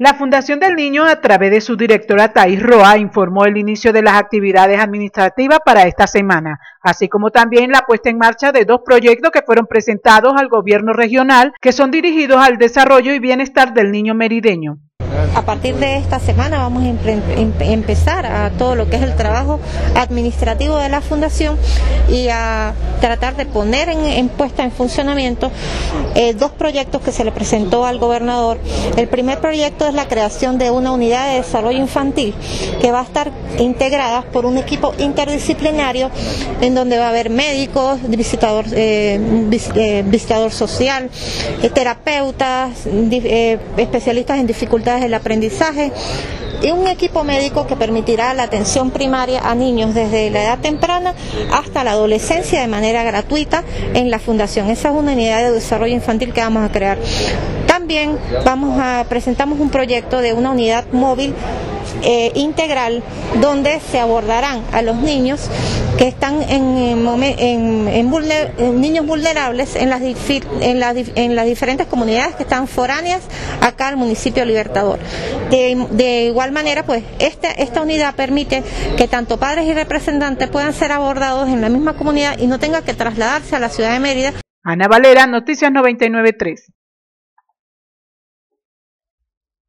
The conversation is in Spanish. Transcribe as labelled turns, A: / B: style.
A: La Fundación del Niño, a través de su directora Thais Roa, informó el inicio de las actividades administrativas para esta semana, así como también la puesta en marcha de dos proyectos que fueron presentados al gobierno regional, que son dirigidos al desarrollo y bienestar del niño merideño.
B: A partir de esta semana vamos a empezar a todo lo que es el trabajo administrativo de la fundación y a tratar de poner en, puesta en funcionamiento eh, dos proyectos que se le presentó al gobernador. El primer proyecto es la creación de una unidad de desarrollo infantil que va a estar integrada por un equipo interdisciplinario en donde va a haber médicos, visitador, eh, eh, visitador social, terapeutas, especialistas en dificultades del aprendizaje y un equipo médico que permitirá la atención primaria a niños desde la edad temprana hasta la adolescencia de manera gratuita en la fundación. Esa es una unidad de desarrollo infantil que vamos a crear. También presentamos un proyecto de una unidad móvil eh, integral donde se abordarán a los niños que están en, niños vulnerables en las, en, las, en las diferentes comunidades que están foráneas acá al municipio Libertador. De, igual manera, pues esta, esta unidad permite que tanto padres y representantes puedan ser abordados en la misma comunidad y no tengan que trasladarse a la ciudad de Mérida.
A: Ana Valera, Noticias 993.